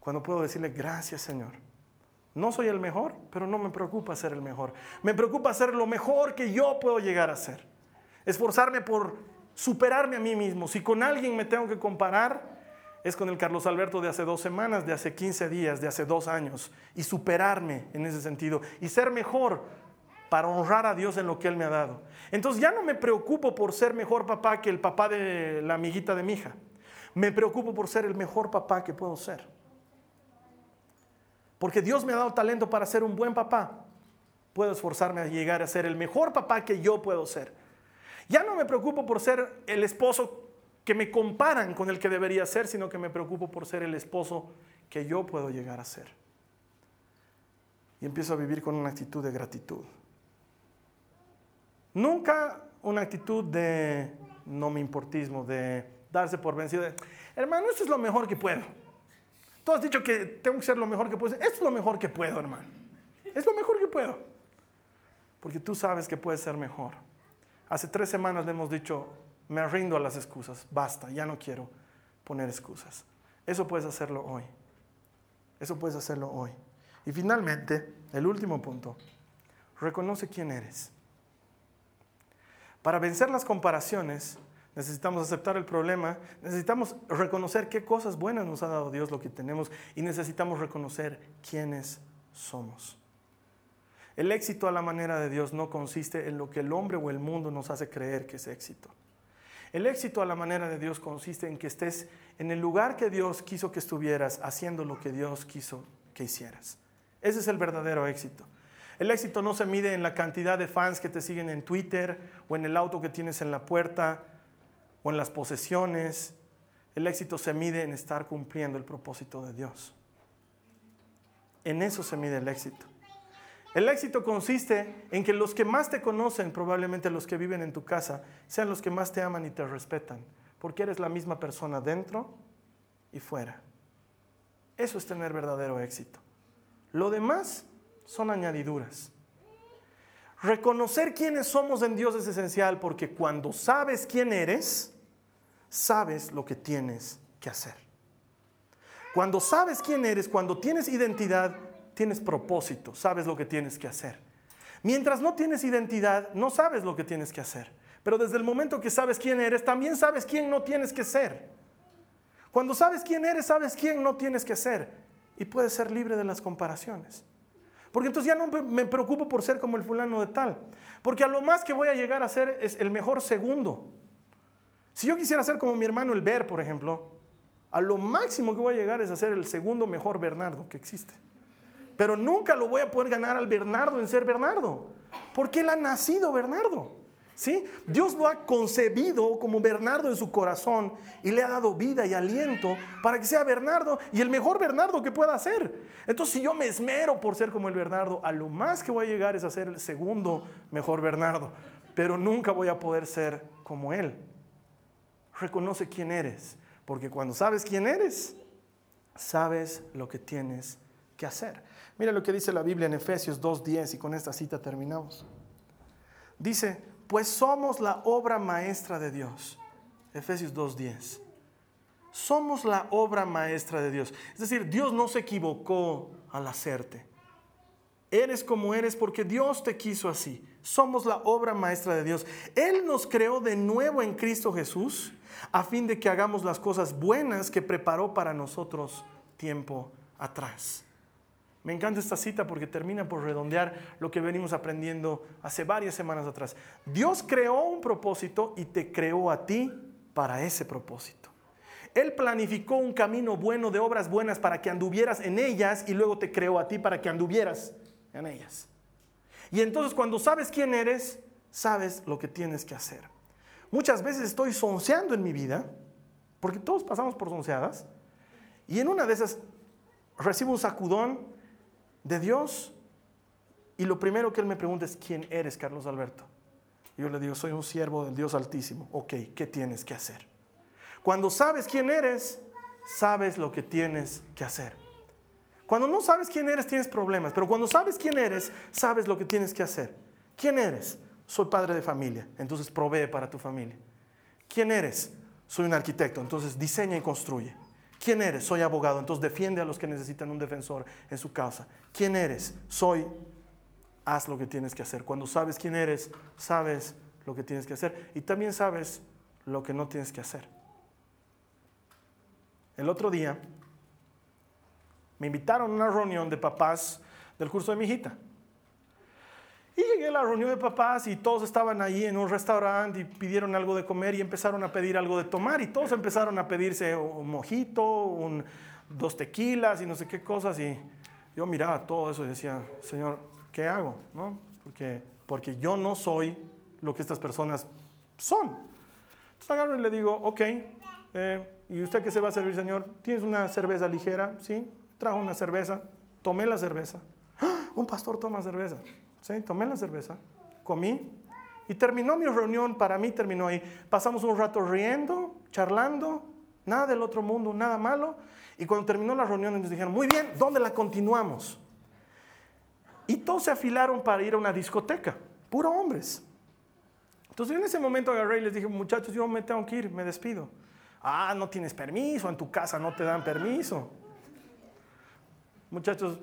B: Cuando puedo decirle gracias Señor. No soy el mejor, pero no me preocupa ser el mejor. Me preocupa ser lo mejor que yo puedo llegar a ser. Esforzarme por superarme a mí mismo. Si con alguien me tengo que comparar, es con el Carlos Alberto de hace dos semanas, de hace 15 días, de hace dos años. Y superarme en ese sentido. Y ser mejor para honrar a Dios en lo que Él me ha dado. Entonces ya no me preocupo por ser mejor papá que el papá de la amiguita de mi hija. Me preocupo por ser el mejor papá que puedo ser. Porque Dios me ha dado talento para ser un buen papá. Puedo esforzarme a llegar a ser el mejor papá que yo puedo ser. Ya no me preocupo por ser el esposo que me comparan con el que debería ser, sino que me preocupo por ser el esposo que yo puedo llegar a ser. Y empiezo a vivir con una actitud de gratitud. Nunca una actitud de no me importismo, de darse por vencido. hermano, esto es lo mejor que puedo. Tú has dicho que tengo que ser lo mejor que puedo. Esto es lo mejor que puedo, hermano. Es lo mejor que puedo. Porque tú sabes que puedes ser mejor. Hace tres semanas le hemos dicho, me rindo a las excusas. Basta, ya no quiero poner excusas. Eso puedes hacerlo hoy. Eso puedes hacerlo hoy. Y finalmente, el último punto. Reconoce quién eres. Para vencer las comparaciones, necesitamos aceptar el problema, necesitamos reconocer qué cosas buenas nos ha dado Dios, lo que tenemos, y necesitamos reconocer quiénes somos. El éxito a la manera de Dios no consiste en lo que el hombre o el mundo nos hace creer que es éxito. El éxito a la manera de Dios consiste en que estés en el lugar que Dios quiso que estuvieras, haciendo lo que Dios quiso que hicieras. Ese es el verdadero éxito. El éxito no se mide en la cantidad de fans que te siguen en Twitter o en el auto que tienes en la puerta o en las posesiones. El éxito se mide en estar cumpliendo el propósito de Dios. En eso se mide el éxito. El éxito consiste en que los que más te conocen, probablemente los que viven en tu casa, sean los que más te aman y te respetan, porque eres la misma persona dentro y fuera. Eso es tener verdadero éxito. Lo demás son añadiduras. Reconocer quiénes somos en Dios es esencial porque cuando sabes quién eres, sabes lo que tienes que hacer. Cuando sabes quién eres, cuando tienes identidad, tienes propósito, sabes lo que tienes que hacer. Mientras no tienes identidad, no sabes lo que tienes que hacer. Pero desde el momento que sabes quién eres, también sabes quién no tienes que ser. Cuando sabes quién eres, sabes quién no tienes que ser. Y puedes ser libre de las comparaciones. Porque entonces ya no me preocupo por ser como el fulano de tal. Porque a lo más que voy a llegar a ser es el mejor segundo. Si yo quisiera ser como mi hermano el Ver, por ejemplo, a lo máximo que voy a llegar es a ser el segundo mejor Bernardo que existe. Pero nunca lo voy a poder ganar al Bernardo en ser Bernardo. Porque él ha nacido Bernardo. ¿Sí? Dios lo ha concebido como Bernardo en su corazón y le ha dado vida y aliento para que sea Bernardo y el mejor Bernardo que pueda ser. Entonces, si yo me esmero por ser como el Bernardo, a lo más que voy a llegar es a ser el segundo mejor Bernardo, pero nunca voy a poder ser como él. Reconoce quién eres, porque cuando sabes quién eres, sabes lo que tienes que hacer. Mira lo que dice la Biblia en Efesios 2.10 y con esta cita terminamos. Dice, pues somos la obra maestra de Dios. Efesios 2.10. Somos la obra maestra de Dios. Es decir, Dios no se equivocó al hacerte. Eres como eres porque Dios te quiso así. Somos la obra maestra de Dios. Él nos creó de nuevo en Cristo Jesús a fin de que hagamos las cosas buenas que preparó para nosotros tiempo atrás. Me encanta esta cita porque termina por redondear lo que venimos aprendiendo hace varias semanas atrás. Dios creó un propósito y te creó a ti para ese propósito. Él planificó un camino bueno de obras buenas para que anduvieras en ellas y luego te creó a ti para que anduvieras en ellas. Y entonces cuando sabes quién eres, sabes lo que tienes que hacer. Muchas veces estoy sonceando en mi vida, porque todos pasamos por sonceadas, y en una de esas recibo un sacudón de Dios. Y lo primero que Él me pregunta es, ¿quién eres, Carlos Alberto? Yo le digo, soy un siervo del Dios Altísimo. Ok, ¿qué tienes que hacer? Cuando sabes quién eres, sabes lo que tienes que hacer. Cuando no sabes quién eres, tienes problemas. Pero cuando sabes quién eres, sabes lo que tienes que hacer. ¿Quién eres? Soy padre de familia, entonces provee para tu familia. ¿Quién eres? Soy un arquitecto, entonces diseña y construye. ¿Quién eres? Soy abogado, entonces defiende a los que necesitan un defensor en su causa. ¿Quién eres? Soy, haz lo que tienes que hacer. Cuando sabes quién eres, sabes lo que tienes que hacer y también sabes lo que no tienes que hacer. El otro día me invitaron a una reunión de papás del curso de mi hijita. Y llegué a la reunión de papás y todos estaban ahí en un restaurante y pidieron algo de comer y empezaron a pedir algo de tomar y todos empezaron a pedirse un mojito, un, dos tequilas y no sé qué cosas y yo miraba todo eso y decía, Señor, ¿qué hago? ¿No? Porque, porque yo no soy lo que estas personas son. Entonces agarro y le digo, ok, eh, ¿y usted qué se va a servir, Señor? ¿Tienes una cerveza ligera? Sí, trajo una cerveza, tomé la cerveza. ¡Ah! Un pastor toma cerveza. ¿Sí? Tomé la cerveza, comí y terminó mi reunión, para mí terminó ahí. Pasamos un rato riendo, charlando, nada del otro mundo, nada malo. Y cuando terminó la reunión nos dijeron, muy bien, ¿dónde la continuamos? Y todos se afilaron para ir a una discoteca, puro hombres. Entonces en ese momento agarré y les dije, muchachos, yo me tengo que ir, me despido. Ah, no tienes permiso, en tu casa no te dan permiso. Muchachos,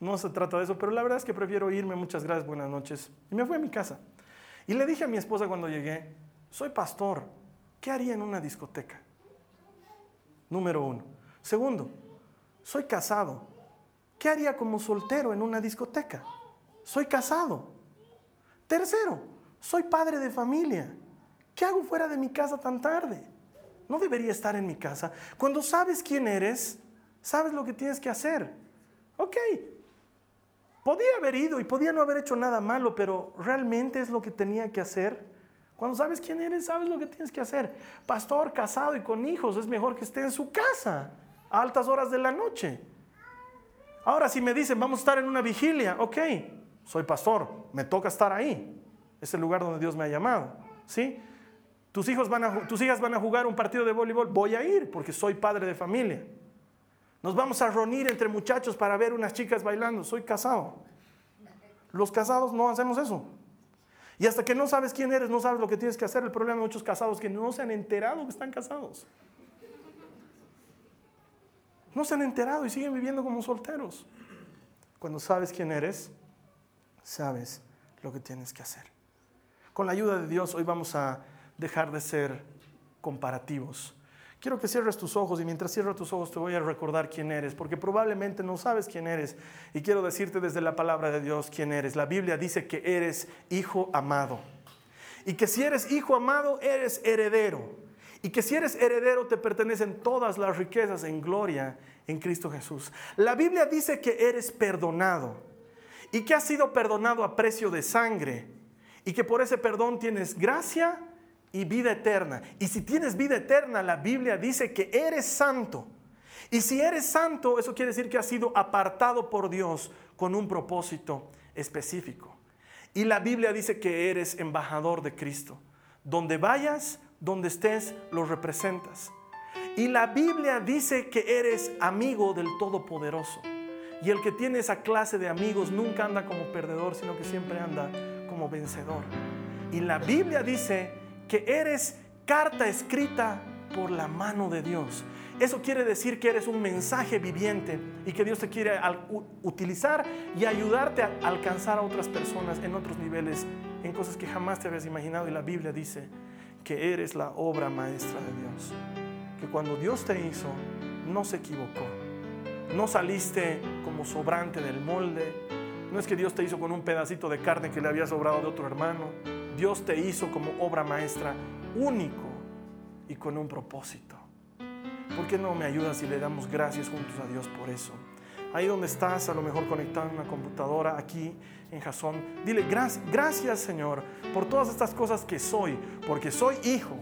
B: no se trata de eso, pero la verdad es que prefiero irme, muchas gracias, buenas noches. Y me fui a mi casa. Y le dije a mi esposa cuando llegué, soy pastor, ¿qué haría en una discoteca? Número uno. Segundo, soy casado, ¿qué haría como soltero en una discoteca? Soy casado. Tercero, soy padre de familia. ¿Qué hago fuera de mi casa tan tarde? No debería estar en mi casa. Cuando sabes quién eres, sabes lo que tienes que hacer. Ok, Podía haber ido y podía no haber hecho nada malo, pero realmente es lo que tenía que hacer. Cuando sabes quién eres, sabes lo que tienes que hacer. Pastor casado y con hijos, es mejor que esté en su casa a altas horas de la noche. Ahora, si me dicen, vamos a estar en una vigilia, ok, soy pastor, me toca estar ahí. Es el lugar donde Dios me ha llamado. ¿Sí? Tus, hijos van a, tus hijas van a jugar un partido de voleibol, voy a ir porque soy padre de familia. Nos vamos a reunir entre muchachos para ver unas chicas bailando. Soy casado. Los casados no hacemos eso. Y hasta que no sabes quién eres, no sabes lo que tienes que hacer. El problema de muchos casados es que no se han enterado que están casados. No se han enterado y siguen viviendo como solteros. Cuando sabes quién eres, sabes lo que tienes que hacer. Con la ayuda de Dios, hoy vamos a dejar de ser comparativos Quiero que cierres tus ojos y mientras cierro tus ojos te voy a recordar quién eres, porque probablemente no sabes quién eres. Y quiero decirte desde la palabra de Dios quién eres. La Biblia dice que eres hijo amado. Y que si eres hijo amado, eres heredero. Y que si eres heredero, te pertenecen todas las riquezas en gloria en Cristo Jesús. La Biblia dice que eres perdonado y que has sido perdonado a precio de sangre y que por ese perdón tienes gracia y vida eterna. Y si tienes vida eterna, la Biblia dice que eres santo. Y si eres santo, eso quiere decir que has sido apartado por Dios con un propósito específico. Y la Biblia dice que eres embajador de Cristo. Donde vayas, donde estés, lo representas. Y la Biblia dice que eres amigo del Todopoderoso. Y el que tiene esa clase de amigos nunca anda como perdedor, sino que siempre anda como vencedor. Y la Biblia dice que eres carta escrita por la mano de Dios. Eso quiere decir que eres un mensaje viviente y que Dios te quiere utilizar y ayudarte a alcanzar a otras personas en otros niveles, en cosas que jamás te habías imaginado. Y la Biblia dice que eres la obra maestra de Dios. Que cuando Dios te hizo, no se equivocó. No saliste como sobrante del molde. No es que Dios te hizo con un pedacito de carne que le había sobrado de otro hermano. Dios te hizo como obra maestra único y con un propósito. ¿Por qué no me ayudas y le damos gracias juntos a Dios por eso? Ahí donde estás, a lo mejor conectado en una computadora, aquí en Jasón, dile gracias, gracias Señor por todas estas cosas que soy, porque soy hijo,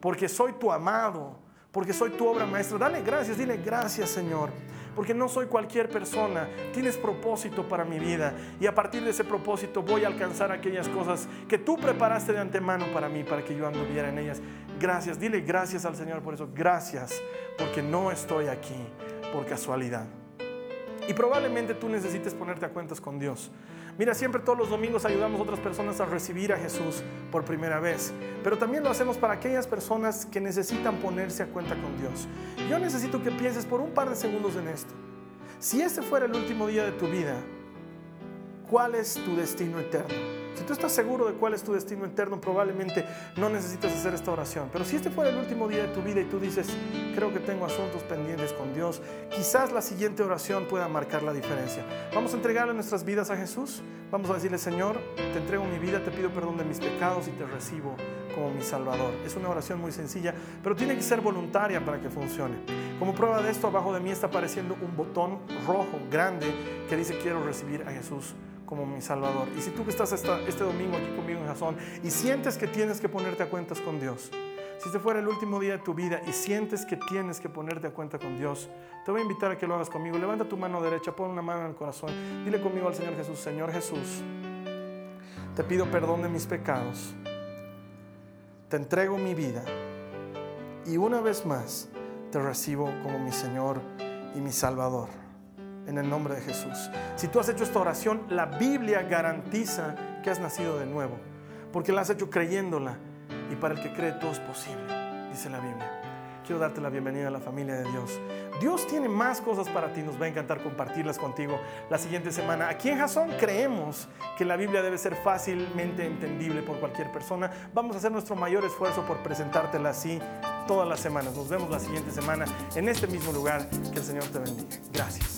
B: porque soy tu amado, porque soy tu obra maestra. Dale gracias, dile gracias Señor porque no soy cualquier persona, tienes propósito para mi vida y a partir de ese propósito voy a alcanzar aquellas cosas que tú preparaste de antemano para mí, para que yo anduviera en ellas. Gracias, dile gracias al Señor por eso, gracias, porque no estoy aquí por casualidad. Y probablemente tú necesites ponerte a cuentas con Dios. Mira, siempre todos los domingos ayudamos a otras personas a recibir a Jesús por primera vez, pero también lo hacemos para aquellas personas que necesitan ponerse a cuenta con Dios. Yo necesito que pienses por un par de segundos en esto. Si este fuera el último día de tu vida, ¿cuál es tu destino eterno? Si tú estás seguro de cuál es tu destino eterno, probablemente no necesitas hacer esta oración. Pero si este fuera el último día de tu vida y tú dices, creo que tengo asuntos pendientes con Dios, quizás la siguiente oración pueda marcar la diferencia. Vamos a entregarle nuestras vidas a Jesús. Vamos a decirle, Señor, te entrego mi vida, te pido perdón de mis pecados y te recibo como mi Salvador. Es una oración muy sencilla, pero tiene que ser voluntaria para que funcione. Como prueba de esto, abajo de mí está apareciendo un botón rojo grande que dice quiero recibir a Jesús como mi Salvador. Y si tú que estás este domingo aquí conmigo en Jason y sientes que tienes que ponerte a cuentas con Dios, si este fuera el último día de tu vida y sientes que tienes que ponerte a cuenta con Dios, te voy a invitar a que lo hagas conmigo. Levanta tu mano derecha, pon una mano en el corazón. Dile conmigo al Señor Jesús, Señor Jesús, te pido perdón de mis pecados. Te entrego mi vida. Y una vez más, te recibo como mi Señor y mi Salvador en el nombre de Jesús. Si tú has hecho esta oración, la Biblia garantiza que has nacido de nuevo, porque la has hecho creyéndola y para el que cree todo es posible, dice la Biblia. Quiero darte la bienvenida a la familia de Dios. Dios tiene más cosas para ti, nos va a encantar compartirlas contigo la siguiente semana. Aquí en Jason creemos que la Biblia debe ser fácilmente entendible por cualquier persona. Vamos a hacer nuestro mayor esfuerzo por presentártela así todas las semanas. Nos vemos la siguiente semana en este mismo lugar. Que el Señor te bendiga. Gracias.